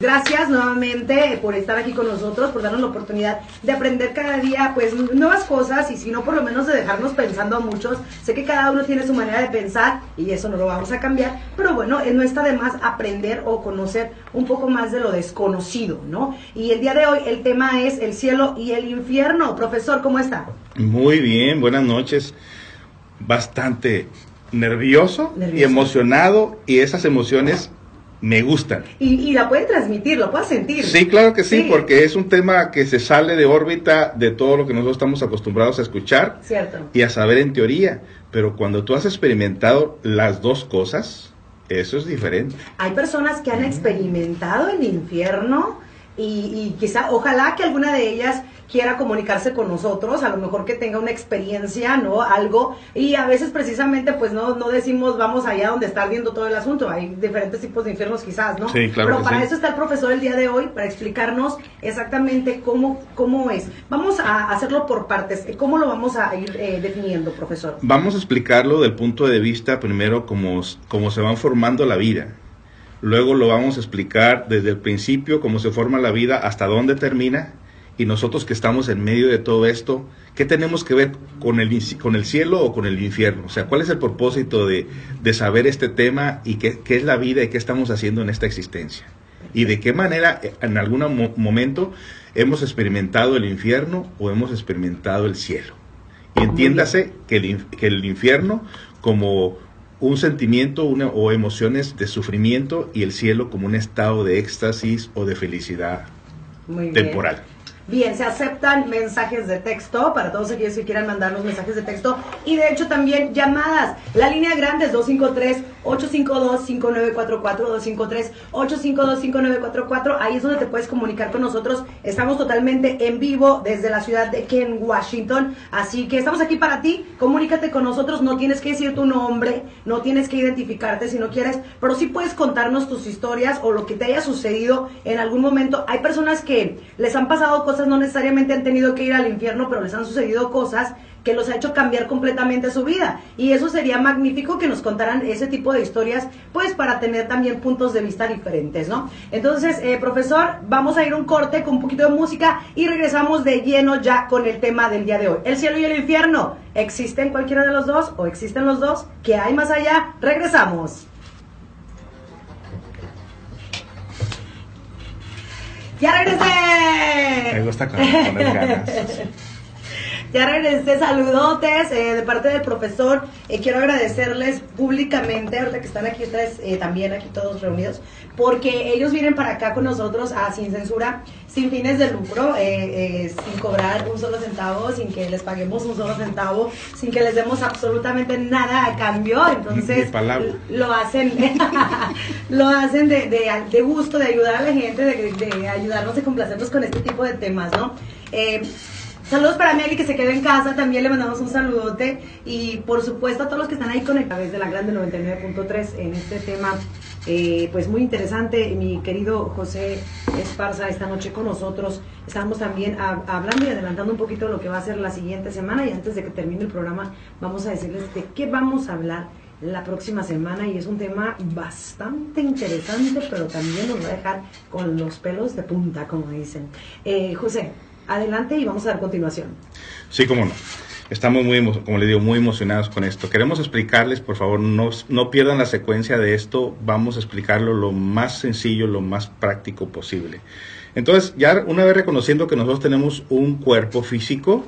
Gracias nuevamente por estar aquí con nosotros, por darnos la oportunidad de aprender cada día pues nuevas cosas y si no por lo menos de dejarnos pensando a muchos. Sé que cada uno tiene su manera de pensar y eso no lo vamos a cambiar, pero bueno, no está de más aprender o conocer un poco más de lo desconocido, ¿no? Y el día de hoy el tema es el cielo y el infierno. Profesor, ¿cómo está? Muy bien, buenas noches. Bastante nervioso, nervioso. y emocionado y esas emociones me gustan. Y, la pueden transmitir, lo pueden sentir. Sí, claro que sí, porque es un tema que se sale de órbita de todo lo que nosotros estamos acostumbrados a escuchar Cierto. y a saber en teoría. Pero cuando tú has experimentado las dos cosas, eso es diferente. Hay personas que han experimentado el infierno y, y quizá, ojalá que alguna de ellas quiera comunicarse con nosotros, a lo mejor que tenga una experiencia, ¿no? Algo, y a veces precisamente pues no, no decimos vamos allá donde está ardiendo todo el asunto, hay diferentes tipos de infiernos quizás, ¿no? Sí, claro. Pero para eso está el profesor el día de hoy, para explicarnos exactamente cómo, cómo es. Vamos a hacerlo por partes, ¿cómo lo vamos a ir eh, definiendo, profesor? Vamos a explicarlo del punto de vista primero cómo, cómo se van formando la vida. Luego lo vamos a explicar desde el principio, cómo se forma la vida, hasta dónde termina y nosotros que estamos en medio de todo esto, ¿qué tenemos que ver con el, con el cielo o con el infierno? O sea, ¿cuál es el propósito de, saber este tema y qué, qué, es la vida y qué estamos haciendo en esta existencia? Y de qué manera eh, en algún momento hemos experimentado el infierno o hemos experimentado el cielo. Y entiéndase que el, que el infierno como un sentimiento una, o emociones de sufrimiento y el cielo como un estado de éxtasis o de felicidad temporal. Bien, se aceptan mensajes de texto para todos aquellos que quieran mandarnos mensajes de texto y de hecho también llamadas. La línea grande es 253-852-5944, 253-852-5944. Ahí es donde te puedes comunicar con nosotros. Estamos totalmente en vivo desde la ciudad de Ken, Washington. Así que estamos aquí para ti. Comunícate con nosotros. No tienes que decir tu nombre, no tienes que identificarte si no quieres, pero sí puedes contarnos tus historias o lo que te haya sucedido en algún momento. Hay personas que les han pasado cosas no necesariamente han tenido que ir al infierno, pero les han sucedido cosas que los ha hecho cambiar completamente su vida. Y eso sería magnífico que nos contaran ese tipo de historias, pues para tener también puntos de vista diferentes, ¿no? Entonces, eh, profesor, vamos a ir un corte con un poquito de música y regresamos de lleno ya con el tema del día de hoy. El cielo y el infierno, ¿existen cualquiera de los dos o existen los dos? ¿Qué hay más allá? Regresamos. ¡Ya regresé! Me gusta poner ganas. Ya regresé, saludotes eh, de parte del profesor. Eh, quiero agradecerles públicamente, ahorita que están aquí ustedes eh, también, aquí todos reunidos, porque ellos vienen para acá con nosotros a Sin Censura, sin fines de lucro, sin cobrar un solo centavo, sin que les paguemos un solo centavo, sin que les demos absolutamente nada a cambio. Entonces, lo hacen, lo hacen de, de, gusto, de ayudar a la gente, de, de ayudarnos y complacernos con este tipo de temas, ¿no? Saludos para Meli que se quedó en casa, también le mandamos un saludote y por supuesto a todos los que están ahí conectados desde la Grande 99.3 en este tema eh, pues muy interesante. Mi querido José Esparza esta noche con nosotros. Estamos también hablando y adelantando un poquito lo que va a ser la siguiente semana y antes de que termine el programa vamos a decirles de qué vamos a hablar la próxima semana y es un tema bastante interesante pero también nos va a dejar con los pelos de punta como dicen. Eh, José, adelante y vamos a dar continuación. Sí, cómo no. Estamos muy, como le digo, muy emocionados con esto. Queremos explicarles, por favor, no, no pierdan la secuencia de esto. Vamos a explicarlo lo más sencillo, lo más práctico posible. Entonces, ya una vez reconociendo que nosotros tenemos un cuerpo físico,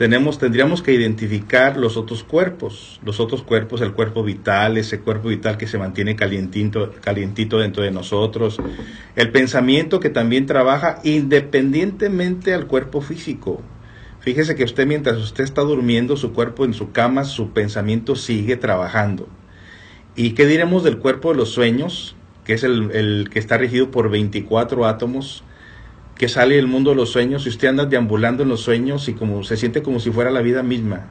tenemos, tendríamos que identificar los otros cuerpos, los otros cuerpos, el cuerpo vital, ese cuerpo vital que se mantiene calientito, calientito dentro de nosotros, el pensamiento que también trabaja independientemente al cuerpo físico. Fíjese que usted mientras usted está durmiendo, su cuerpo en su cama, su pensamiento sigue trabajando. ¿Y qué diremos del cuerpo de los sueños, que es el, el que está regido por 24 átomos? Que sale del mundo de los sueños y usted anda deambulando en los sueños y como se siente como si fuera la vida misma.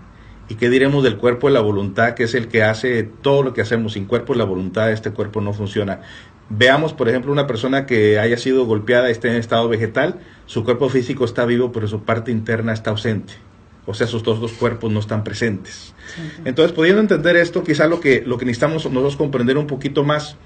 ¿Y qué diremos del cuerpo de la voluntad, que es el que hace todo lo que hacemos? Sin cuerpo la voluntad, este cuerpo no funciona. Veamos, por ejemplo, una persona que haya sido golpeada, esté en estado vegetal, su cuerpo físico está vivo, pero su parte interna está ausente. O sea, sus dos, dos cuerpos no están presentes. Entonces, pudiendo entender esto, quizá lo que, lo que necesitamos nosotros comprender un poquito más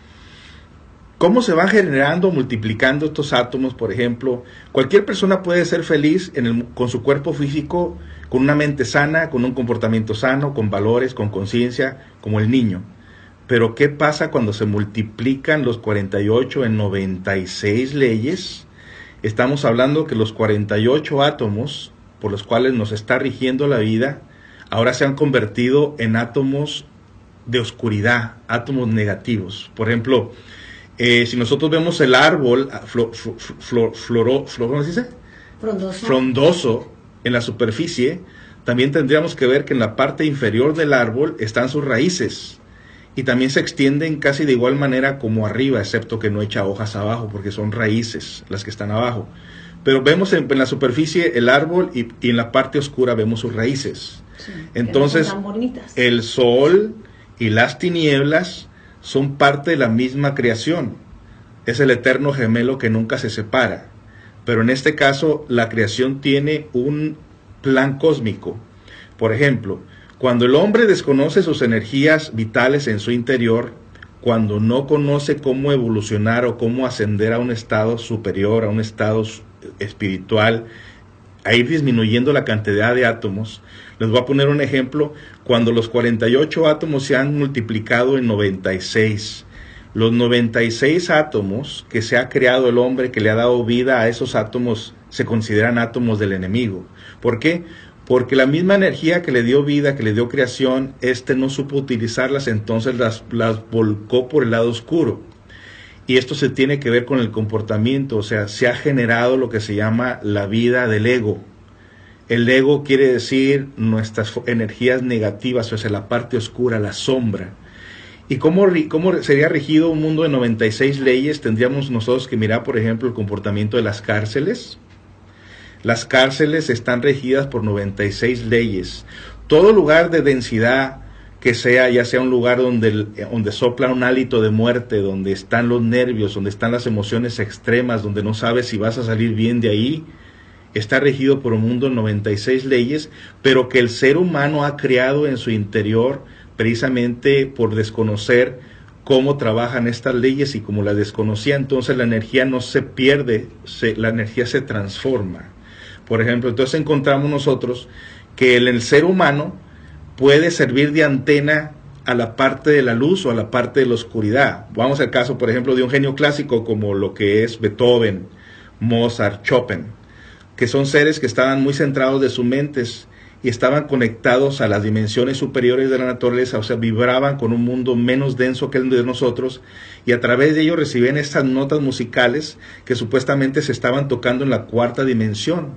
¿Cómo se van generando, multiplicando estos átomos? Por ejemplo, cualquier persona puede ser feliz con su cuerpo físico, con una mente sana, con un comportamiento sano, con valores, con conciencia, como el niño. Pero ¿qué pasa cuando se multiplican los 48 en 96 leyes? Estamos hablando que los 48 átomos por los cuales nos está rigiendo la vida, ahora se han convertido en átomos de oscuridad, átomos negativos. Por ejemplo, eh, si nosotros vemos el árbol ah, frondoso en la superficie, también tendríamos que ver que en la parte inferior del árbol están sus raíces y también se extienden casi de igual manera como arriba, excepto que no echa hojas abajo, porque son raíces las que están abajo. Pero vemos en, la superficie el árbol y, en la parte oscura vemos sus raíces. Entonces, el sol y las tinieblas son parte de la misma creación. Es el eterno gemelo que nunca se separa. Pero en este caso, la creación tiene un plan cósmico. Por ejemplo, cuando el hombre desconoce sus energías vitales en su interior, cuando no conoce cómo evolucionar o cómo ascender a un estado superior, a un estado espiritual, a ir disminuyendo la cantidad de átomos. Les voy a poner un ejemplo. Cuando los 48 átomos se han multiplicado en 96, los 96 átomos que se ha creado el hombre, que le ha dado vida a esos átomos, se consideran átomos del enemigo. ¿Por qué? Porque la misma energía que le dio vida, que le dio creación, este no supo utilizarlas, entonces las, las volcó por el lado oscuro. Y esto se tiene que ver con el comportamiento, o sea, se ha generado lo que se llama la vida del ego. El ego quiere decir nuestras energías negativas, o sea, la parte oscura, la sombra. ¿Y cómo, cómo sería regido un mundo de 96 leyes? Tendríamos nosotros que mirar, por ejemplo, el comportamiento de las cárceles. Las cárceles están regidas por 96 leyes. Todo lugar de densidad que sea ya sea un lugar donde, donde sopla un hálito de muerte, donde están los nervios, donde están las emociones extremas, donde no sabes si vas a salir bien de ahí, está regido por un mundo de 96 leyes, pero que el ser humano ha creado en su interior precisamente por desconocer cómo trabajan estas leyes y como las desconocía, entonces la energía no se pierde, la energía se transforma. Por ejemplo, entonces encontramos nosotros que en el ser humano puede servir de antena a la parte de la luz o a la parte de la oscuridad. Vamos al caso, por ejemplo, de un genio clásico como lo que es Beethoven, Mozart, Chopin, que son seres que estaban muy centrados de sus mentes y estaban conectados a las dimensiones superiores de la naturaleza, o sea, vibraban con un mundo menos denso que el de nosotros, y a través de ello recibían estas notas musicales que supuestamente se estaban tocando en la cuarta dimensión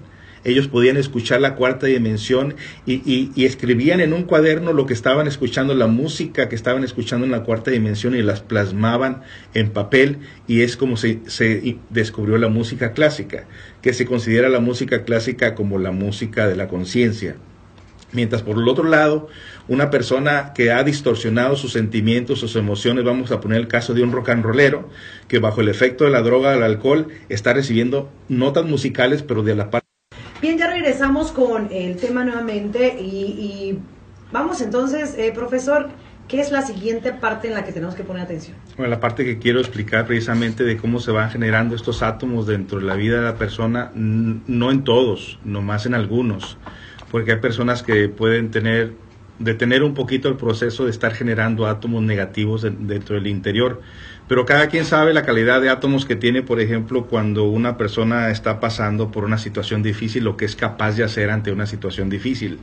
ellos podían escuchar la cuarta dimensión y, escribían en un cuaderno lo que estaban escuchando, la música que estaban escuchando en la cuarta dimensión y las plasmaban en papel y es como se, descubrió la música clásica, que se considera la música clásica como la música de la conciencia. Mientras por el otro lado, una persona que ha distorsionado sus sentimientos, sus emociones, vamos a poner el caso de un rock and rollero, que bajo el efecto de la droga, del alcohol, está recibiendo notas musicales, pero de la parte Bien, ya regresamos con el tema nuevamente y, vamos entonces, eh, profesor, ¿qué es la siguiente parte en la que tenemos que poner atención? Bueno, la parte que quiero explicar precisamente de cómo se van generando estos átomos dentro de la vida de la persona, no en todos, nomás en algunos, porque hay personas que pueden tener detener un poquito el proceso de estar generando átomos negativos dentro del interior. Pero cada quien sabe la calidad de átomos que tiene, por ejemplo, cuando una persona está pasando por una situación difícil, lo que es capaz de hacer ante una situación difícil.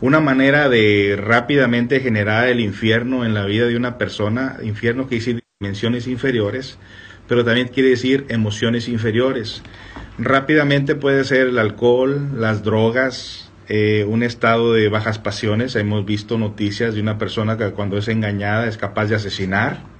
Una manera de rápidamente generar el infierno en la vida de una persona, infierno que dice dimensiones inferiores, pero también quiere decir emociones inferiores. Rápidamente puede ser el alcohol, las drogas, eh, un estado de bajas pasiones. Hemos visto noticias de una persona que cuando es engañada es capaz de asesinar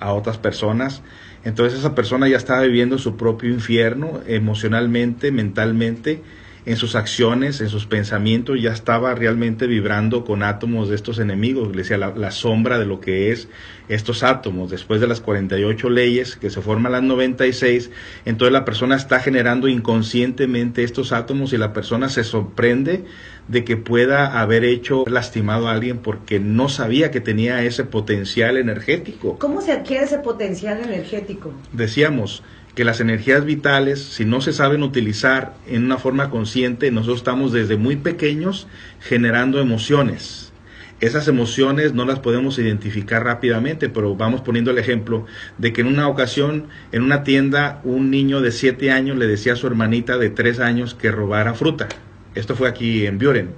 a otras personas. Entonces esa persona ya está viviendo su propio infierno emocionalmente, mentalmente, en sus acciones, en sus pensamientos, ya estaba realmente vibrando con átomos de estos enemigos, le decía la, sombra de lo que es estos átomos. Después de las 48 leyes que se forman las 96, entonces la persona está generando inconscientemente estos átomos y la persona se sorprende de que pueda haber hecho lastimado a alguien porque no sabía que tenía ese potencial energético. ¿Cómo se adquiere ese potencial energético? Decíamos, que las energías vitales, si no se saben utilizar en una forma consciente, nosotros estamos desde muy pequeños generando emociones. Esas emociones no las podemos identificar rápidamente, pero vamos poniendo el ejemplo de que en una ocasión, en una tienda, un niño de 7 años le decía a su hermanita de 3 años que robara fruta. Esto fue aquí en Buren.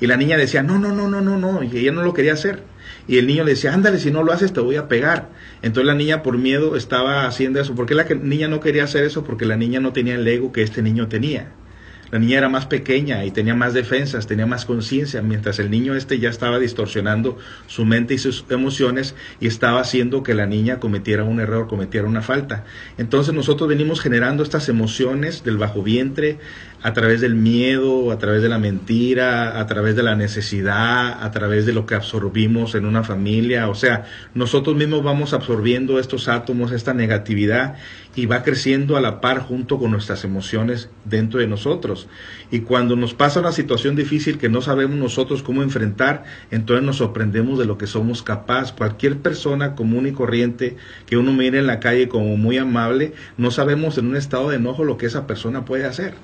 Y la niña decía, no, no, no, no, no, no, y ella no lo quería hacer. Y el niño le decía, ándale, si no lo haces te voy a pegar. Entonces la niña por miedo estaba haciendo eso. ¿Por qué la niña no quería hacer eso? Porque la niña no tenía el ego que este niño tenía. La niña era más pequeña y tenía más defensas, tenía más conciencia, mientras el niño este ya estaba distorsionando su mente y sus emociones y estaba haciendo que la niña cometiera un error, cometiera una falta. Entonces nosotros venimos generando estas emociones del bajo vientre a través del miedo, a través de la mentira, a través de la necesidad, a través de lo que absorbimos en una familia. O sea, nosotros mismos vamos absorbiendo estos átomos, esta negatividad y va creciendo a la par junto con nuestras emociones dentro de nosotros. Y cuando nos pasa una situación difícil que no sabemos nosotros cómo enfrentar, entonces nos sorprendemos de lo que somos capaces. Cualquier persona común y corriente que uno mire en la calle como muy amable, no sabemos en un estado de enojo lo que esa persona puede hacer.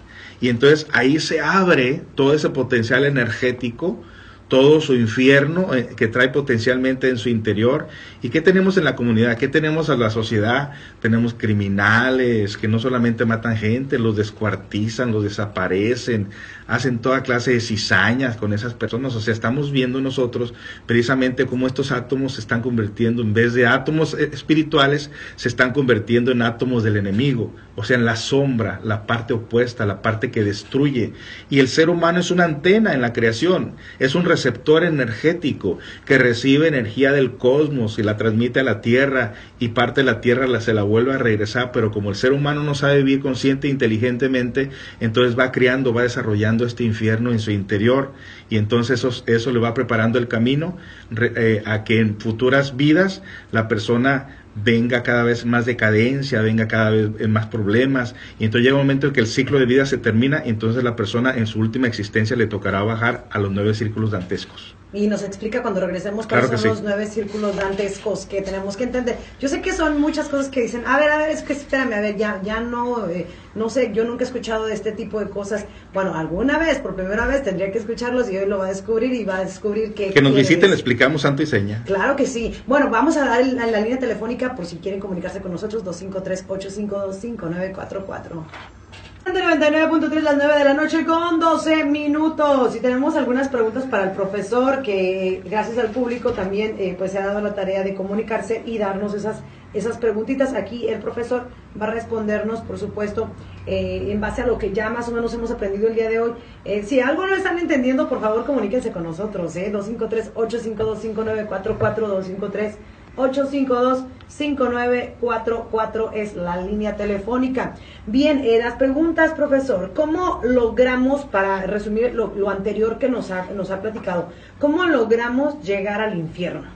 Y entonces ahí se abre todo ese potencial energético todo su infierno eh, que trae potencialmente en su interior. ¿Y qué tenemos en la comunidad? ¿Qué tenemos en la sociedad? Tenemos criminales que no solamente matan gente, los descuartizan, los desaparecen, hacen toda clase de cizañas con esas personas. O sea, estamos viendo nosotros precisamente cómo estos átomos se están convirtiendo, en vez de átomos eh, espirituales, se están convirtiendo en átomos del enemigo. O sea, en la sombra, la parte opuesta, la parte que destruye. Y el ser humano es una antena en la creación, es un receptor energético que recibe energía del cosmos y la transmite a la Tierra y parte de la Tierra la, se la vuelve a regresar. Pero como el ser humano no sabe vivir consciente e inteligentemente, entonces va creando, va desarrollando este infierno en su interior y entonces eso, eso le va preparando el camino eh, a que en futuras vidas la persona venga cada vez más decadencia, venga cada vez más problemas, y entonces llega un momento en que el ciclo de vida se termina, y entonces la persona en su última existencia le tocará bajar a los nueve círculos dantescos y nos explica cuando regresemos cuáles son los nueve círculos dantescos que tenemos que entender. Yo sé que son muchas cosas que dicen, a ver, a ver, es que espérame, a ver, ya, ya no, eh, no sé, yo nunca he escuchado de este tipo de cosas. Bueno, alguna vez, por primera vez, tendría que escucharlos y hoy lo va a descubrir y va a descubrir que... Que nos visiten, le explicamos santo y seña. Claro que sí. Bueno, vamos a dar la, la línea telefónica por si quieren comunicarse con nosotros, 253-852-5944. 99.3 las 9 de la noche con 12 minutos. Y tenemos algunas preguntas para el profesor que gracias al público también eh, pues se ha dado la tarea de comunicarse y darnos esas esas preguntitas. Aquí el profesor va a respondernos por supuesto eh, en base a lo que ya más o menos hemos aprendido el día de hoy. Eh, si algo no están entendiendo por favor comuníquense con nosotros eh 253 852 5944 253 852-5944 es la línea telefónica. Bien, eh, las preguntas, profesor. ¿Cómo logramos, para resumir lo, anterior que nos ha, nos ha platicado, cómo logramos llegar al infierno?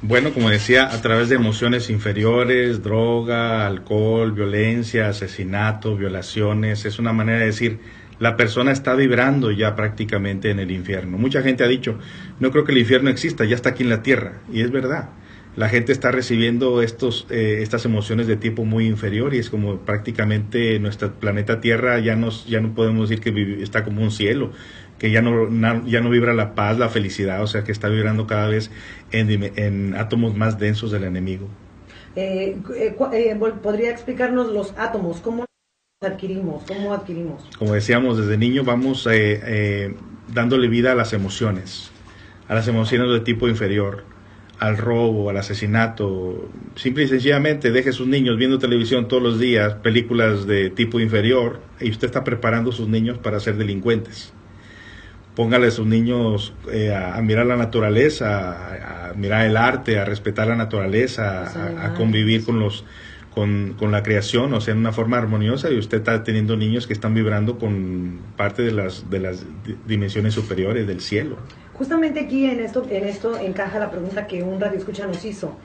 Bueno, como decía, a través de emociones inferiores, droga, alcohol, violencia, asesinato, violaciones, es una manera de decir, la persona está vibrando ya prácticamente en el infierno. Mucha gente ha dicho, no creo que el infierno exista, ya está aquí en la tierra, y es verdad la gente está recibiendo estos, eh, estas emociones de tipo muy inferior y es como prácticamente nuestro planeta Tierra ya, nos, ya no podemos decir que está como un cielo, que ya no, ya no vibra la paz, la felicidad, o sea que está vibrando cada vez en, átomos más densos del enemigo. Eh, eh, ¿Podría explicarnos los átomos? ¿Cómo adquirimos? ¿Cómo adquirimos? Como decíamos, desde niño vamos dándole vida a las emociones, a las emociones de tipo inferior al robo, al asesinato, simple y sencillamente deje a sus niños viendo televisión todos los días, películas de tipo inferior, y usted está preparando a sus niños para ser delincuentes. Póngale a sus niños eh, a, mirar la naturaleza, a, mirar el arte, a respetar la naturaleza, a, convivir con los con, con, la creación, o sea, en una forma armoniosa, y usted está teniendo niños que están vibrando con parte de las, de las dimensiones superiores del cielo. Justamente aquí en esto, en esto encaja la pregunta que un radio escucha nos hizo.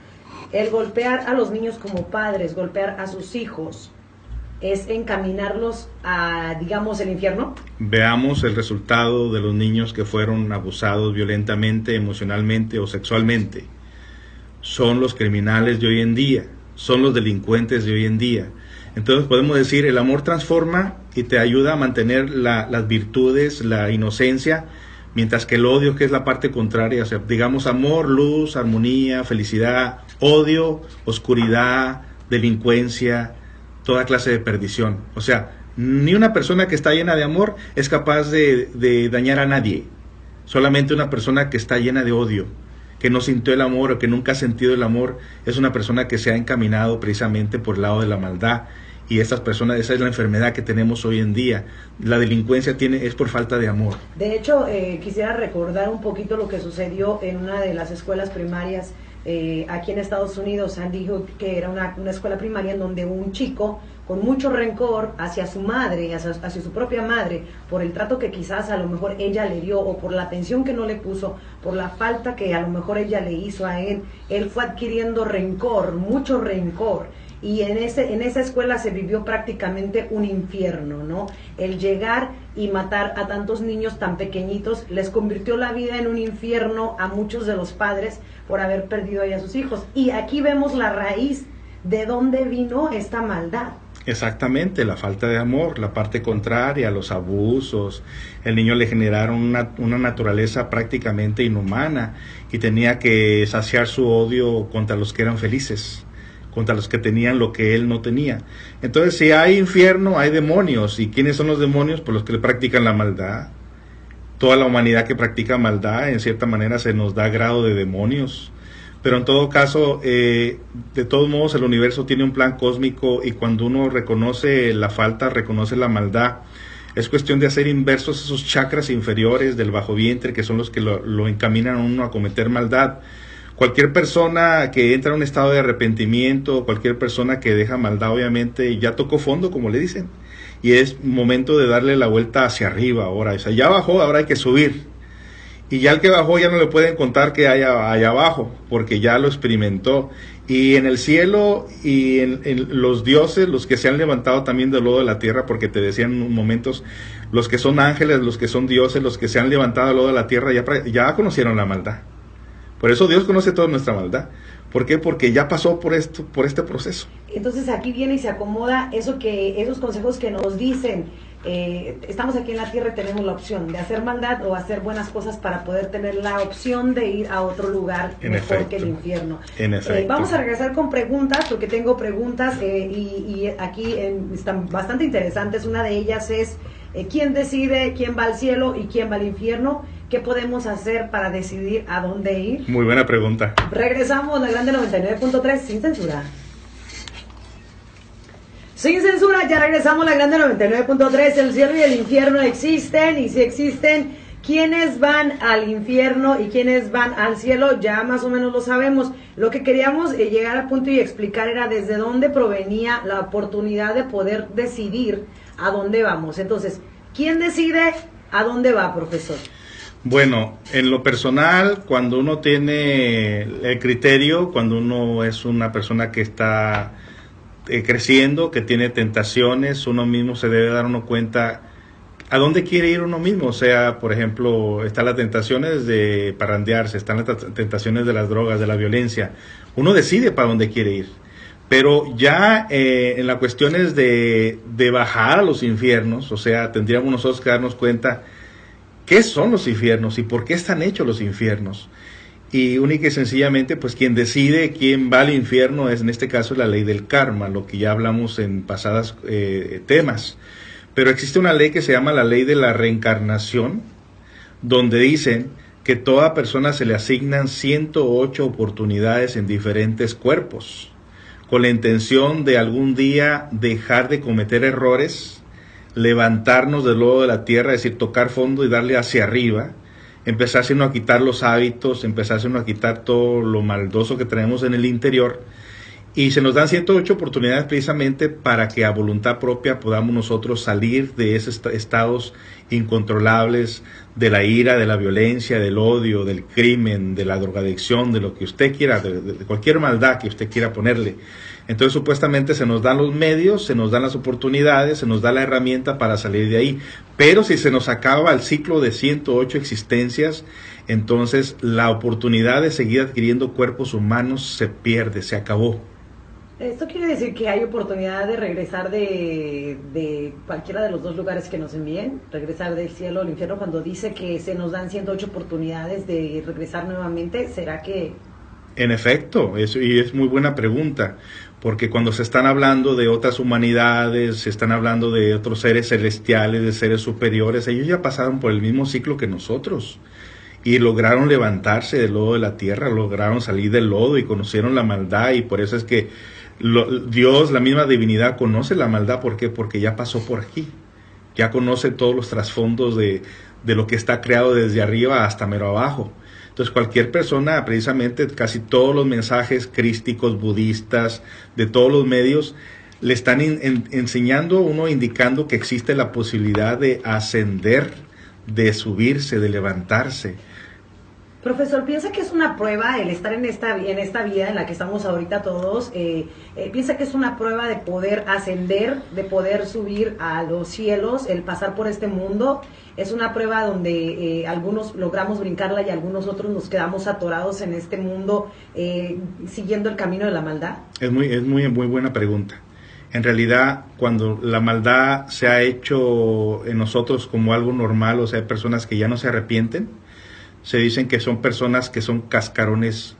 El golpear a los niños como padres, golpear a sus hijos, es encaminarlos a, digamos, el infierno? Veamos el resultado de los niños que fueron abusados violentamente, emocionalmente o sexualmente. Son los criminales de hoy en día, son los delincuentes de hoy en día. Entonces podemos decir, el amor transforma y te ayuda a mantener las virtudes, la inocencia, mientras que el odio, que es la parte contraria, o sea, digamos amor, luz, armonía, felicidad, odio, oscuridad, delincuencia, toda clase de perdición. O sea, ni una persona que está llena de amor es capaz de, dañar a nadie. Solamente una persona que está llena de odio, que no sintió el amor o que nunca ha sentido el amor, es una persona que se ha encaminado precisamente por el lado de la maldad. Y estas personas, esa es la enfermedad que tenemos hoy en día. La delincuencia tiene, es por falta de amor. De hecho, eh, quisiera recordar un poquito lo que sucedió en una de las escuelas primarias eh, aquí en Estados Unidos, Sandy Hook, que era una, escuela primaria en donde un chico con mucho rencor hacia su madre, hacia, hacia, su propia madre, por el trato que quizás a lo mejor ella le dio o por la atención que no le puso, por la falta que a lo mejor ella le hizo a él, él fue adquiriendo rencor, mucho rencor y en, ese, en esa escuela se vivió prácticamente un infierno, ¿no? El llegar y matar a tantos niños tan pequeñitos les convirtió la vida en un infierno a muchos de los padres por haber perdido a sus hijos. Y aquí vemos la raíz de dónde vino esta maldad. Exactamente, la falta de amor, la parte contraria, los abusos. El niño le generaron una, una, naturaleza prácticamente inhumana y tenía que saciar su odio contra los que eran felices contra los que tenían lo que él no tenía. Entonces, si hay infierno, hay demonios. ¿Y quiénes son los demonios? Pues los que practican la maldad. Toda la humanidad que practica maldad, en cierta manera, se nos da grado de demonios. Pero en todo caso, eh, de todos modos, el universo tiene un plan cósmico y cuando uno reconoce la falta, reconoce la maldad, es cuestión de hacer inversos esos chakras inferiores del bajo vientre, que son los que lo, lo encaminan a uno a cometer maldad Cualquier persona que entra en un estado de arrepentimiento, cualquier persona que deja maldad, obviamente ya tocó fondo, como le dicen. Y es momento de darle la vuelta hacia arriba ahora. O sea, ya bajó, ahora hay que subir. Y ya el que bajó ya no le pueden contar que hay allá abajo, porque ya lo experimentó. Y en el cielo y en, los dioses, los que se han levantado también del lodo de la tierra, porque te decían en momentos, los que son ángeles, los que son dioses, los que se han levantado del lodo de la tierra, ya, ya conocieron la maldad. Por eso Dios conoce toda nuestra maldad. ¿Por qué? Porque ya pasó por esto, por este proceso. Entonces aquí viene y se acomoda eso que, esos consejos que nos dicen. Eh, estamos aquí en la tierra y tenemos la opción de hacer maldad o hacer buenas cosas para poder tener la opción de ir a otro lugar mejor que el infierno. En eh, vamos a regresar con preguntas porque tengo preguntas eh, y, aquí están bastante interesantes. Una de ellas es quién decide quién va al cielo y quién va al infierno. ¿Qué podemos hacer para decidir a dónde ir? Muy buena pregunta. Regresamos a la grande 99.3 sin censura. Sin censura, ya regresamos a la grande 99.3. El cielo y el infierno existen y si existen, ¿quiénes van al infierno y quiénes van al cielo? Ya más o menos lo sabemos. Lo que queríamos eh, llegar al punto y explicar era desde dónde provenía la oportunidad de poder decidir a dónde vamos. Entonces, ¿quién decide a dónde va, profesor? Bueno, en lo personal, cuando uno tiene el criterio, cuando uno es una persona que está eh, creciendo, que tiene tentaciones, uno mismo se debe dar uno cuenta a dónde quiere ir uno mismo. O sea, por ejemplo, están las tentaciones de parrandearse, están las tentaciones de las drogas, de la violencia. Uno decide para dónde quiere ir. Pero ya eh, en las cuestiones de, de bajar a los infiernos, o sea, tendríamos nosotros que darnos cuenta qué son los infiernos y por qué están hechos los infiernos. Y única y sencillamente, pues quien decide quién va al infierno es en este caso la ley del karma, lo que ya hablamos en pasadas eh, temas. Pero existe una ley que se llama la ley de la reencarnación, donde dicen que toda persona se le asignan 108 oportunidades en diferentes cuerpos, con la intención de algún día dejar de cometer errores levantarnos del lodo de la tierra, es decir, tocar fondo y darle hacia arriba, empezar a quitar los hábitos, empezar a quitar todo lo maldoso que tenemos en el interior. Y se nos dan 108 oportunidades precisamente para que a voluntad propia podamos nosotros salir de esos estados incontrolables, de la ira, de la violencia, del odio, del crimen, de la drogadicción, de lo que usted quiera, de, cualquier maldad que usted quiera ponerle. Entonces supuestamente se nos dan los medios, se nos dan las oportunidades, se nos da la herramienta para salir de ahí. Pero si se nos acaba el ciclo de 108 existencias, entonces la oportunidad de seguir adquiriendo cuerpos humanos se pierde, se acabó. Esto quiere decir que hay oportunidad de regresar de, de, cualquiera de los dos lugares que nos envíen, regresar del cielo al infierno, cuando dice que se nos dan 108 oportunidades de regresar nuevamente, ¿será que...? En efecto, eso, y es muy buena pregunta, porque cuando se están hablando de otras humanidades, se están hablando de otros seres celestiales, de seres superiores, ellos ya pasaron por el mismo ciclo que nosotros y lograron levantarse del lodo de la tierra, lograron salir del lodo y conocieron la maldad y por eso es que Dios, la misma divinidad, conoce la maldad. ¿Por qué? Porque ya pasó por aquí. Ya conoce todos los trasfondos de, de lo que está creado desde arriba hasta mero abajo. Entonces cualquier persona, precisamente casi todos los mensajes crísticos, budistas, de todos los medios, le están enseñando, uno indicando que existe la posibilidad de ascender, de subirse, de levantarse. Profesor, ¿piensa que es una prueba el estar en esta, en esta vida en la que estamos ahorita todos? Eh, eh, ¿Piensa que es una prueba de poder ascender, de poder subir a los cielos, el pasar por este mundo? es una prueba donde eh, algunos logramos brincarla y algunos otros nos quedamos atorados en este mundo siguiendo el camino de la maldad? Es muy, es muy, muy buena pregunta. En realidad, cuando la maldad se ha hecho en nosotros como algo normal, o sea, hay personas que ya no se arrepienten, se dicen que son personas que son cascarones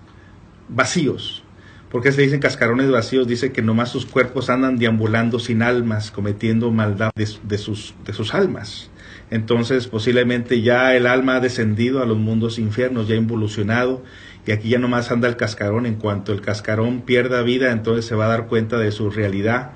vacíos. ¿Por qué se dicen cascarones vacíos? Dice que nomás sus cuerpos andan deambulando sin almas, cometiendo maldad de, sus, de sus almas entonces posiblemente ya el alma ha descendido a los mundos infiernos, ya ha involucionado, y aquí ya nomás anda el cascarón. En cuanto el cascarón pierda vida, entonces se va a dar cuenta de su realidad,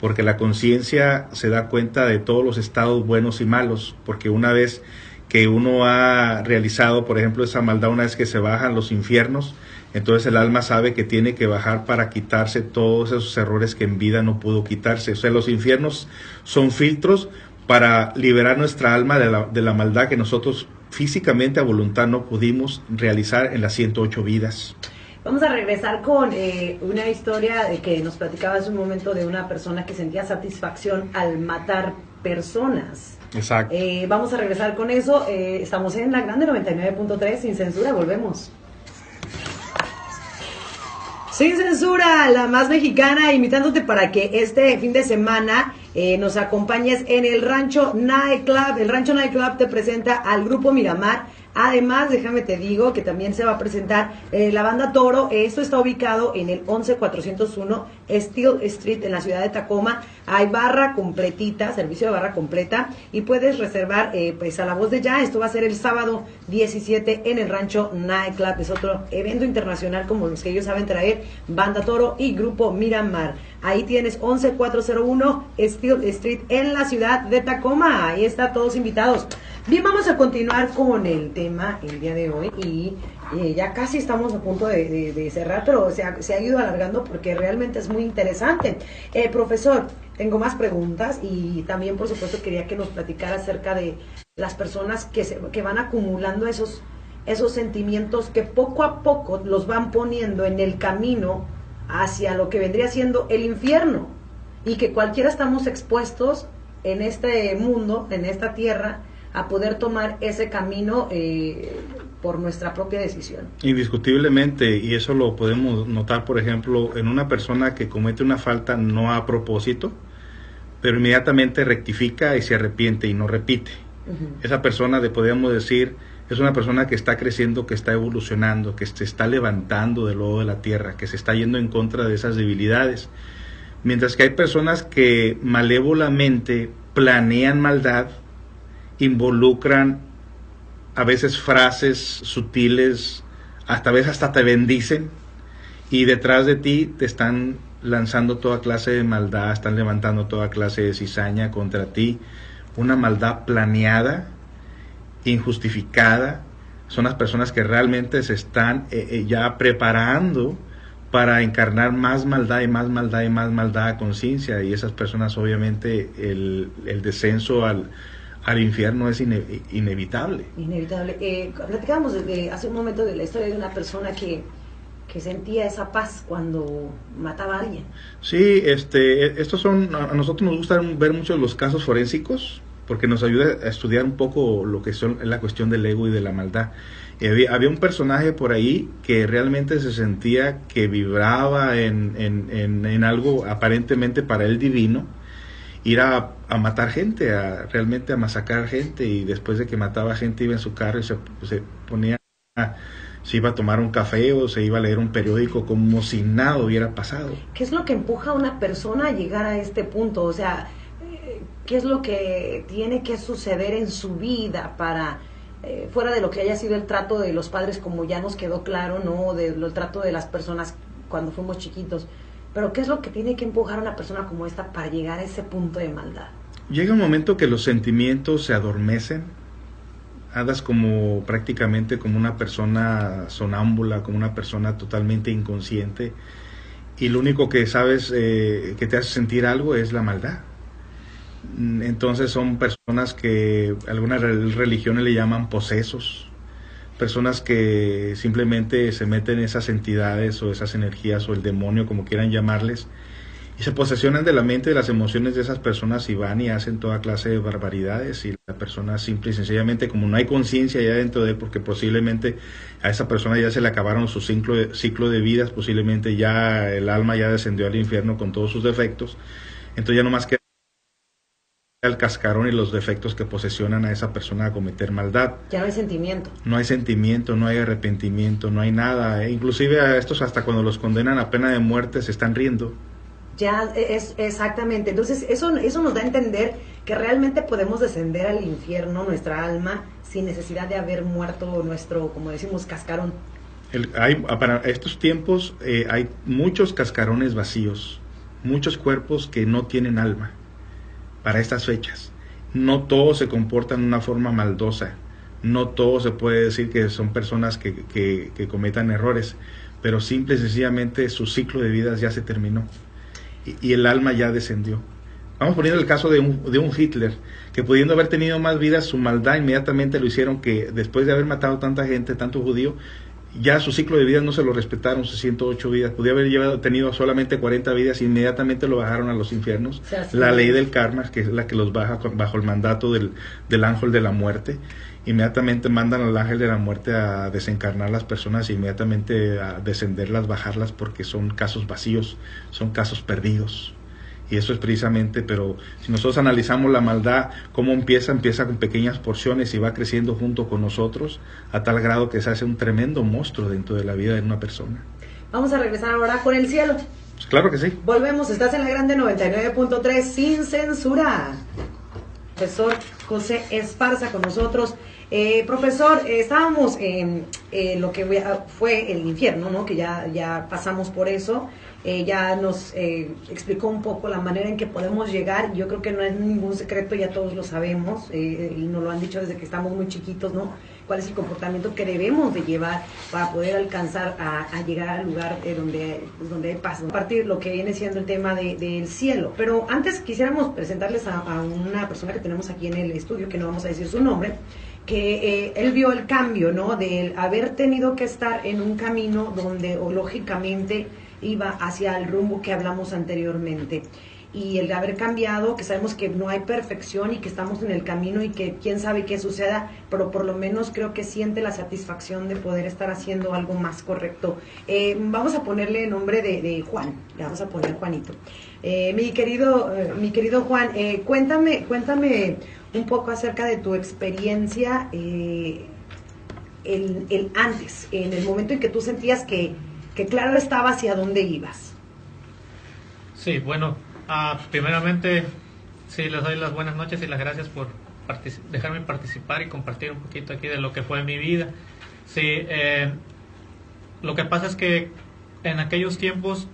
porque la conciencia se da cuenta de todos los estados buenos y malos, porque una vez que uno ha realizado, por ejemplo, esa maldad, una vez que se bajan los infiernos, entonces el alma sabe que tiene que bajar para quitarse todos esos errores que en vida no pudo quitarse. O sea, los infiernos son filtros para liberar nuestra alma de la, de la maldad que nosotros físicamente a voluntad no pudimos realizar en las 108 vidas. Vamos a regresar con eh, una historia de que nos platicaba hace un momento de una persona que sentía satisfacción al matar personas. Exacto. Eh, vamos a regresar con eso. Eh, estamos en la grande 99.3 sin censura. Volvemos. Sin censura, la más mexicana, invitándote para que este fin de semana eh, nos acompañes en el Rancho Night Club. El Rancho Night Club te presenta al grupo Miramar Además, déjame te digo que también se va a presentar eh, la banda Toro. Esto está ubicado en el 11401 Steel Street en la ciudad de Tacoma. Hay barra completita, servicio de barra completa y puedes reservar eh, pues a la voz de ya. Esto va a ser el sábado 17 en el Rancho Nightclub. Es otro evento internacional como los que ellos saben traer. Banda Toro y Grupo Miramar. Ahí tienes 11401 Steel Street en la ciudad de Tacoma. Ahí está todos invitados. Bien, vamos a continuar con el tema el día de hoy y ya casi estamos a punto de, cerrar, pero se ha, se ha, ido alargando porque realmente es muy interesante. Eh, profesor, tengo más preguntas y también, por supuesto, quería que nos platicara acerca de las personas que, se, que van acumulando esos, esos sentimientos que poco a poco los van poniendo en el camino hacia lo que vendría siendo el infierno y que cualquiera estamos expuestos en este mundo, en esta tierra, a poder tomar ese camino eh, por nuestra propia decisión. Indiscutiblemente, y eso lo podemos notar, por ejemplo, en una persona que comete una falta no a propósito, pero inmediatamente rectifica y se arrepiente y no repite. Esa persona, de, podríamos decir, es una persona que está creciendo, que está evolucionando, que se está levantando del lodo de la tierra, que se está yendo en contra de esas debilidades. Mientras que hay personas que malévolamente planean maldad, involucran a veces frases sutiles, hasta a hasta te bendicen y detrás de ti te están lanzando toda clase de maldad, están levantando toda clase de cizaña contra ti, una maldad planeada, injustificada. Son las personas que realmente se están eh, eh, ya preparando para encarnar más maldad y más maldad y más maldad a conciencia y esas personas obviamente el, el descenso al, al infierno es inevitable. Inevitable. Eh, platicábamos hace un momento de la historia de una persona que, que sentía esa paz cuando mataba a alguien. Sí, este, estos son, a nosotros nos gusta ver mucho los casos forensicos porque nos ayuda a estudiar un poco lo que son la cuestión del ego y de la maldad. había, un personaje por ahí que realmente se sentía que vibraba en, en, en algo aparentemente para él divino, ir a, matar gente, a realmente a masacrar gente y después de que mataba gente iba en su carro y se, se ponía, se iba a tomar un café o se iba a leer un periódico como si nada hubiera pasado. ¿Qué es lo que empuja a una persona a llegar a este punto? O sea, ¿qué es lo que tiene que suceder en su vida para... Eh, fuera de lo que haya sido el trato de los padres, como ya nos quedó claro, ¿no? Del trato de las personas cuando fuimos chiquitos. Pero ¿qué es lo que tiene que empujar a una persona como esta para llegar a ese punto de maldad? Llega un momento que los sentimientos se adormecen, hadas como prácticamente como una persona sonámbula, como una persona totalmente inconsciente, y lo único que sabes eh, que te hace sentir algo es la maldad. Entonces son personas que algunas religiones le llaman posesos, personas que simplemente se meten en esas entidades o esas energías o el demonio, como quieran llamarles, y se posesionan de la mente, de las emociones de esas personas y van y hacen toda clase de barbaridades y la persona simple y sencillamente, como no hay conciencia ya dentro de él, porque posiblemente a esa persona ya se le acabaron su ciclo de, ciclo de vidas, posiblemente ya el alma ya descendió al infierno con todos sus defectos, entonces ya no más queda el cascarón y los defectos que posesionan a esa persona a cometer maldad. Ya no hay sentimiento. No hay sentimiento, no hay arrepentimiento, no hay nada. E inclusive a estos hasta cuando los condenan a pena de muerte se están riendo. Ya es exactamente. Entonces eso eso nos da a entender que realmente podemos descender al infierno nuestra alma sin necesidad de haber muerto nuestro, como decimos, cascarón. hay, para estos tiempos eh, hay muchos cascarones vacíos, muchos cuerpos que no tienen alma para estas fechas. No todos se comportan de una forma maldosa, no todo se puede decir que son personas que, que, cometan errores, pero simple y sencillamente su ciclo de vidas ya se terminó y, el alma ya descendió. Vamos poniendo el caso de un, de un, Hitler, que pudiendo haber tenido más vidas, su maldad inmediatamente lo hicieron que después de haber matado tanta gente, tanto judío, ya su ciclo de vida no se lo respetaron, sus 108 vidas. Podía haber llevado, tenido solamente 40 vidas, inmediatamente lo bajaron a los infiernos. la ley del karma, que es la que los baja bajo el mandato del, del ángel de la muerte. Inmediatamente mandan al ángel de la muerte a desencarnar las personas, inmediatamente a descenderlas, bajarlas, porque son casos vacíos, son casos perdidos. Y eso es precisamente, pero si nosotros analizamos la maldad, cómo empieza, empieza con pequeñas porciones y va creciendo junto con nosotros a tal grado que se hace un tremendo monstruo dentro de la vida de una persona. Vamos a regresar ahora con el cielo. Pues claro que sí. Volvemos, estás en la grande 99.3 sin censura. Profesor José Esparza con nosotros. Eh, profesor, eh, estábamos en lo que fue el infierno, ¿no? Que ya, ya pasamos por eso. Eh, ya nos eh, explicó un poco la manera en que podemos llegar. Yo creo que no es ningún secreto, ya todos lo sabemos eh, y nos lo han dicho desde que estamos muy chiquitos, ¿no? ¿Cuál es el comportamiento que debemos de llevar para poder alcanzar a, llegar al lugar donde, pues, donde hay? A partir lo que viene siendo el tema del cielo. Pero antes quisiéramos presentarles a, una persona que tenemos aquí en el estudio, que no vamos a decir su nombre, que él vio el cambio, ¿no? De haber tenido que estar en un camino donde, o lógicamente, iba hacia el rumbo que hablamos anteriormente. Y el haber cambiado, que sabemos que no hay perfección y que estamos en el camino y que quién sabe qué suceda, pero por lo menos creo que siente la satisfacción de poder estar haciendo algo más correcto. Eh, vamos a ponerle nombre de, Juan, le vamos a poner Juanito. Eh, mi, querido, eh, mi querido Juan, cuéntame, cuéntame un poco acerca de tu experiencia el, el antes, en el momento en que tú sentías que que claro estaba hacia dónde ibas. Sí, bueno, uh, primeramente sí les doy las buenas noches y las gracias por dejarme participar y compartir un poquito aquí de lo que fue mi vida. Sí, eh, lo que pasa es que en aquellos tiempos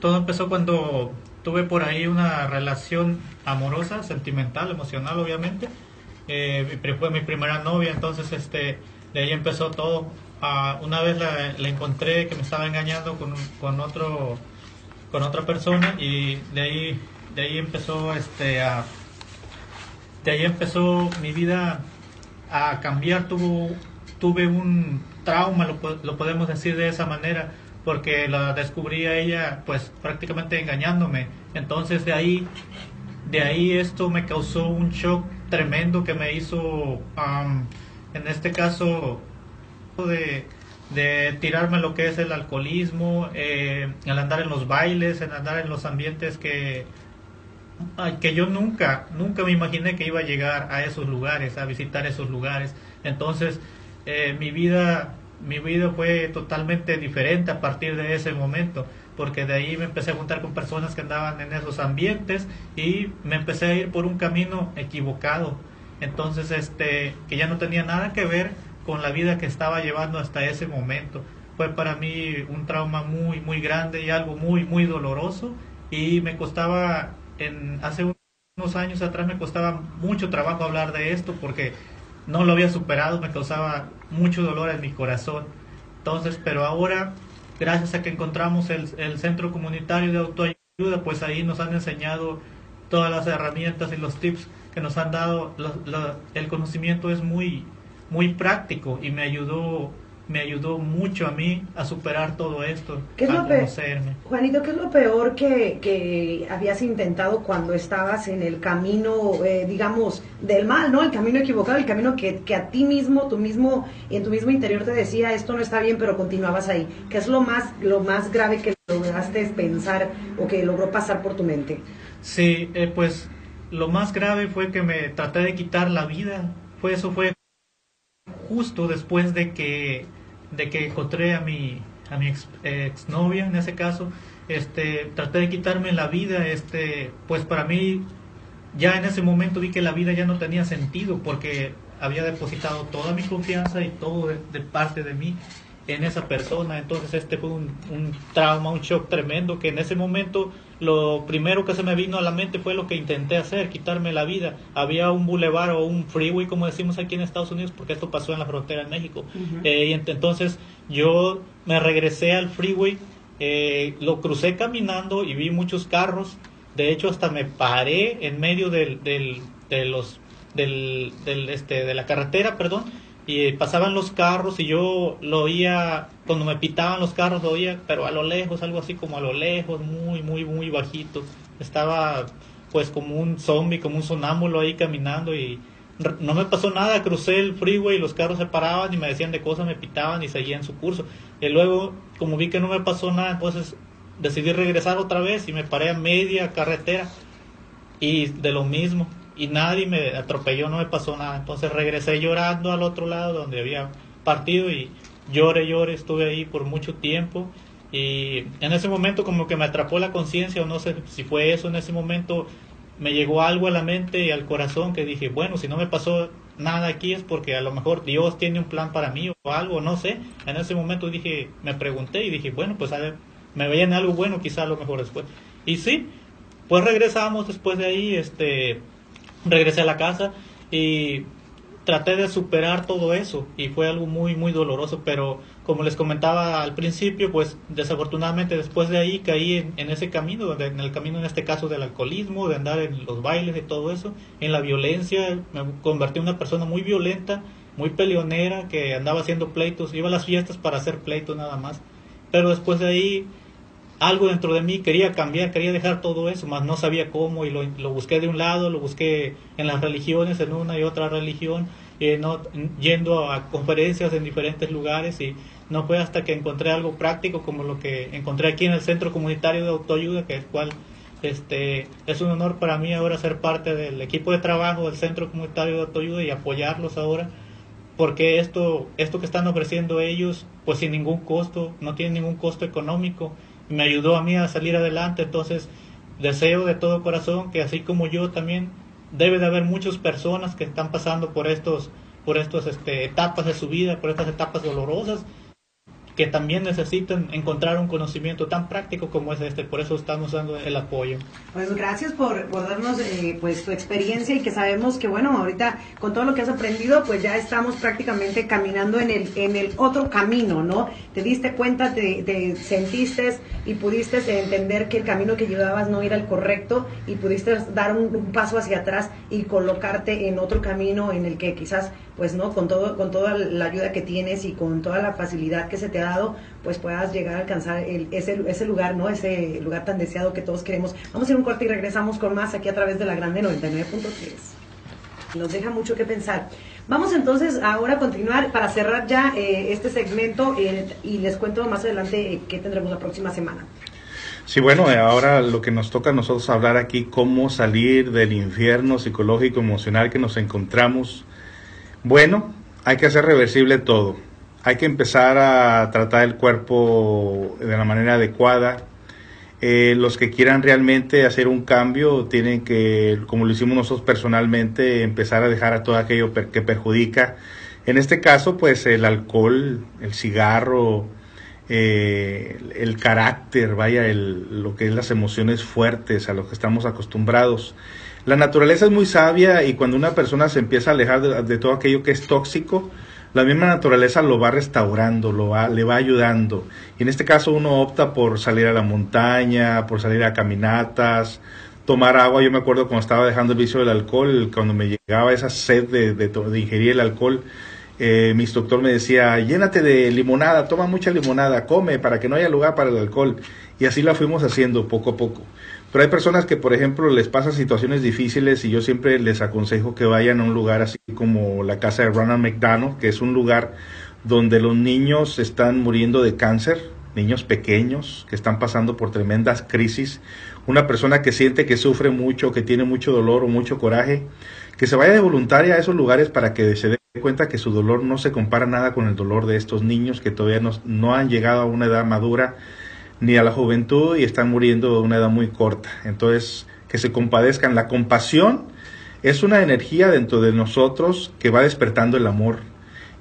todo empezó cuando tuve por ahí una relación amorosa, sentimental, emocional, obviamente. Eh, fue mi primera novia, entonces este, de ahí empezó todo ah, una vez la, encontré que me estaba engañando con, con, otro con otra persona y de ahí de ahí empezó este a de ahí empezó mi vida a cambiar. Tuvo tuve un trauma lo, lo podemos decir de esa manera porque la descubrí a ella pues prácticamente engañándome. Entonces de ahí de ahí esto me causó un shock tremendo que me hizo en este caso de, de tirarme lo que es el alcoholismo eh, el andar en los bailes en andar en los ambientes que que yo nunca nunca me imaginé que iba a llegar a esos lugares a visitar esos lugares entonces eh, mi vida mi vida fue totalmente diferente a partir de ese momento, porque de ahí me empecé a juntar con personas que andaban en esos ambientes y me empecé a ir por un camino equivocado. Entonces, este, que ya no tenía nada que ver con la vida que estaba llevando hasta ese momento. Fue para mí un trauma muy, muy grande y algo muy, muy doloroso y me costaba, en, hace unos años atrás me costaba mucho trabajo hablar de esto porque no lo había superado, me causaba mucho dolor en mi corazón. Entonces, pero ahora, gracias a que encontramos el, el centro comunitario de autoayuda, pues ahí nos han enseñado todas las herramientas y los tips que nos han dado. el conocimiento es muy, muy práctico y me ayudó me ayudó mucho a mí a superar todo esto, ¿Qué es a lo conocerme. Juanito, ¿qué es lo peor que, que, habías intentado cuando estabas en el camino, eh, digamos, del mal, ¿no? El camino equivocado, el camino que, que, a ti mismo, tú mismo, en tu mismo interior te decía, esto no está bien, pero continuabas ahí. ¿Qué es lo más, lo más grave que lograste pensar o que logró pasar por tu mente? Sí, eh, pues lo más grave fue que me traté de quitar la vida. Fue eso fue justo después de que de que encontré a mi, a mi ex, exnovia en ese caso, este, traté de quitarme la vida, este, pues para mí ya en ese momento vi que la vida ya no tenía sentido porque había depositado toda mi confianza y todo de parte de mí en esa persona. Entonces este fue un, trauma, un shock tremendo que en ese momento lo primero que se me vino a la mente fue lo que intenté hacer, quitarme la vida. Había un bulevar o un freeway, como decimos aquí en Estados Unidos, porque esto pasó en la frontera de México. Eh, y entonces yo me regresé al freeway, eh, lo crucé caminando y vi muchos carros. De hecho, hasta me paré en medio del, del, de los del, del, este, de la carretera, perdón, y pasaban los carros y yo lo oía, cuando me pitaban los carros lo oía, pero a lo lejos, algo así como a lo lejos, muy, muy, muy bajito. Estaba pues como un zombie, como un sonámbulo ahí caminando y no me pasó nada, crucé el freeway y los carros se paraban y me decían de cosas, me pitaban y seguían su curso. Y luego, como vi que no me pasó nada, entonces decidí regresar otra vez y me paré a media carretera y de lo mismo y nadie me atropelló, no me pasó nada. Entonces regresé llorando al otro lado donde había partido y lloré, lloré, estuve ahí por mucho tiempo. Y en ese momento como que me atrapó la conciencia o no sé si fue eso, en ese momento me llegó algo a la mente y al corazón que dije, bueno, si no me pasó nada aquí es porque a lo mejor Dios tiene un plan para mí o algo, no sé. En ese momento dije, me pregunté y dije, bueno, pues a ver, me veían algo bueno quizá a lo mejor después. Y sí, pues regresamos después de ahí, este, regresé a la casa y traté de superar todo eso y fue algo muy muy doloroso pero como les comentaba al principio pues desafortunadamente después de ahí caí en, ese camino en el camino en este caso del alcoholismo de andar en los bailes y todo eso en la violencia me convertí en una persona muy violenta muy peleonera que andaba haciendo pleitos iba a las fiestas para hacer pleitos nada más pero después de ahí algo dentro de mí quería cambiar, quería dejar todo eso, más no sabía cómo y lo, lo, busqué de un lado, lo busqué en las religiones, en una y otra religión, y yendo a conferencias en diferentes lugares y no fue hasta que encontré algo práctico como lo que encontré aquí en el Centro Comunitario de Autoayuda, que es cual este, es un honor para mí ahora ser parte del equipo de trabajo del Centro Comunitario de Autoayuda y apoyarlos ahora porque esto, esto que están ofreciendo ellos, pues sin ningún costo, no tiene ningún costo económico, me ayudó a mí a salir adelante. Entonces, deseo de todo corazón que así como yo también debe de haber muchas personas que están pasando por estos por estas este, etapas de su vida, por estas etapas dolorosas, que también necesitan encontrar un conocimiento tan práctico como es este. Por eso estamos dando el apoyo. Pues gracias por, por darnos eh, pues tu experiencia y que sabemos que bueno, ahorita con todo lo que has aprendido, pues ya estamos prácticamente caminando en el, en el otro camino, ¿no? Te diste cuenta, te, te sentiste y pudiste entender que el camino que llevabas no era el correcto y pudiste dar un, un paso hacia atrás y colocarte en otro camino en el que quizás pues no con todo con toda la ayuda que tienes y con toda la facilidad que se te ha dado pues puedas llegar a alcanzar ese, ese lugar no ese lugar tan deseado que todos queremos. Vamos a ir un corte y regresamos con más aquí a través de la grande 99.3 nos deja mucho que pensar. Vamos entonces ahora a continuar para cerrar ya eh, este segmento eh, y les cuento más adelante eh, qué tendremos la próxima semana. Sí, bueno, ahora lo que nos toca a nosotros hablar aquí, cómo salir del infierno psicológico, emocional que nos encontramos bueno, hay que hacer reversible todo. Hay que empezar a tratar el cuerpo de la manera adecuada. Eh, los que quieran realmente hacer un cambio tienen que, como lo hicimos nosotros personalmente, empezar a dejar a todo aquello que perjudica. En este caso, pues el alcohol, el cigarro, eh, el carácter, vaya, el, lo que es las emociones fuertes a lo que estamos acostumbrados. La naturaleza es muy sabia y cuando una persona se empieza a alejar de, todo aquello que es tóxico, la misma naturaleza lo va restaurando, lo va, le va ayudando. Y en este caso uno opta por salir a la montaña, por salir a caminatas, tomar agua. Yo me acuerdo cuando estaba dejando el vicio del alcohol, cuando me llegaba esa sed de, de, ingerir el alcohol, eh, mi instructor me decía, llénate de limonada, toma mucha limonada, come para que no haya lugar para el alcohol. Y así la fuimos haciendo poco a poco. Pero hay personas que, por ejemplo, les pasan situaciones difíciles y yo siempre les aconsejo que vayan a un lugar así como la casa de Ronald McDonald, que es un lugar donde los niños están muriendo de cáncer, niños pequeños que están pasando por tremendas crisis, una persona que siente que sufre mucho, que tiene mucho dolor o mucho coraje, que se vaya de voluntaria a esos lugares para que se dé cuenta que su dolor no se compara nada con el dolor de estos niños que todavía no, no han llegado a una edad madura ni a la juventud y están muriendo de una edad muy corta. Entonces, que se compadezcan. La compasión es una energía dentro de nosotros que va despertando el amor.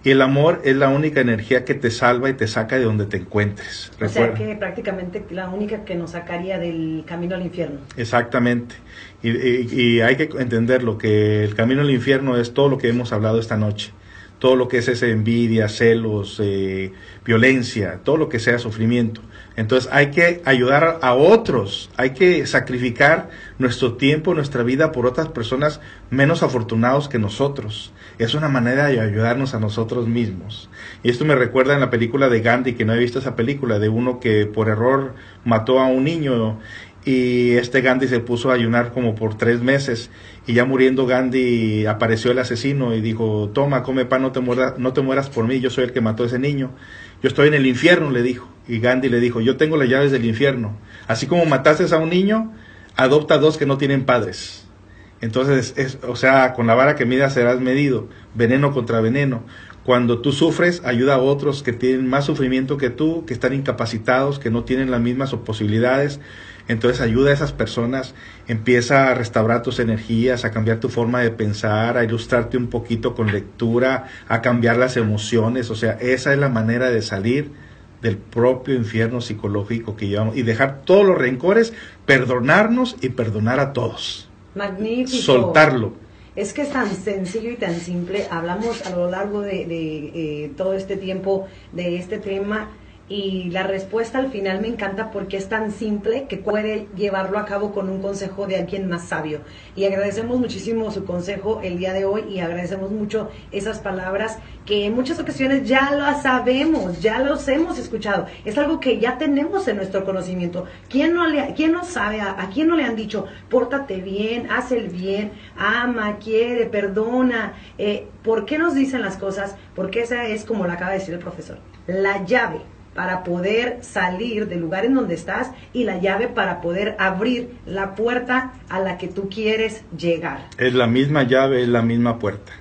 Y el amor es la única energía que te salva y te saca de donde te encuentres. O sea que prácticamente la única que nos sacaría del camino al infierno. Exactamente. Y, y hay que entender lo que el camino al infierno es todo lo que hemos hablado esta noche todo lo que es esa envidia, celos, eh, violencia, todo lo que sea sufrimiento. Entonces hay que ayudar a otros, hay que sacrificar nuestro tiempo, nuestra vida por otras personas menos afortunados que nosotros. Es una manera de ayudarnos a nosotros mismos. Y esto me recuerda en la película de Gandhi, que no he visto esa película, de uno que por error mató a un niño y este Gandhi se puso a ayunar como por tres meses y ya muriendo Gandhi apareció el asesino y dijo, toma, come pan, no te, mueras, no te mueras por mí, yo soy el que mató a ese niño. Yo estoy en el infierno, le dijo. Y Gandhi le dijo, yo tengo las llaves del infierno. Así como mataste a un niño, adopta dos que no tienen padres. Entonces, es, o sea, con la vara que midas serás medido, veneno contra veneno. Cuando tú sufres, ayuda a otros que tienen más sufrimiento que tú, que están incapacitados, que no tienen las mismas posibilidades. Entonces ayuda a esas personas, empieza a restaurar tus energías, a cambiar tu forma de pensar, a ilustrarte un poquito con lectura, a cambiar las emociones. O sea, esa es la manera de salir del propio infierno psicológico que llevamos y dejar todos los rencores, perdonarnos y perdonar a todos. Magnífico. Soltarlo. Es que es tan sencillo y tan simple. Hablamos a lo largo de, eh, todo este tiempo de este tema y la respuesta al final me encanta porque es tan simple que puede llevarlo a cabo con un consejo de alguien más sabio. Y agradecemos muchísimo su consejo el día de hoy y agradecemos mucho esas palabras que en muchas ocasiones ya las sabemos, ya los hemos escuchado. Es algo que ya tenemos en nuestro conocimiento. ¿Quién no, le, quién no sabe, a, a quién no le han dicho, pórtate bien, haz el bien, ama, quiere, perdona? Eh, ¿Por qué nos dicen las cosas? Porque esa es, como lo acaba de decir el profesor, la llave para poder salir del lugar en donde estás y la llave para poder abrir la puerta a la que tú quieres llegar. Es la misma llave, es la misma puerta.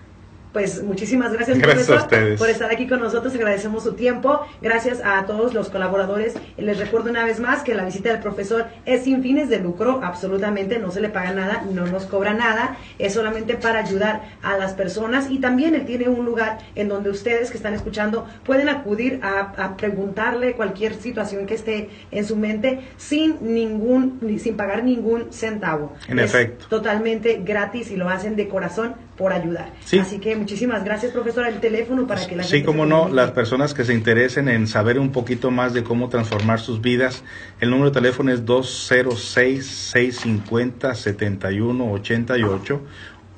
Pues muchísimas gracias, gracias profesor, por estar aquí con nosotros. Agradecemos su tiempo. Gracias a todos los colaboradores. Les recuerdo una vez más que la visita del profesor es sin fines de lucro, absolutamente no se le paga nada, no nos cobra nada, es solamente para ayudar a las personas y también él tiene un lugar en donde ustedes que están escuchando pueden acudir a, a preguntarle cualquier situación que esté en su mente sin ningún, sin pagar ningún centavo. En efecto. Totalmente gratis y lo hacen de corazón por ayudar. Así que muchísimas gracias, profesora. El teléfono para que la Sí, como no, las personas que se interesen en saber un poquito más de cómo transformar sus vidas, el número de teléfono es 206-650-7188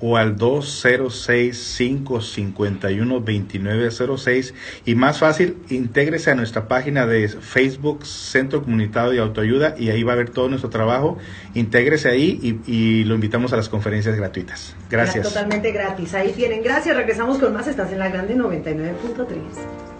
o al 206-551-2906 y más fácil, intégrese a nuestra página de Facebook Centro Comunitario de Autoayuda y ahí va a ver todo nuestro trabajo. Intégrese ahí y, lo invitamos a las conferencias gratuitas. Gracias. Totalmente gratis. Ahí tienen. Gracias. Regresamos con más. Estás en la Grande 99.3.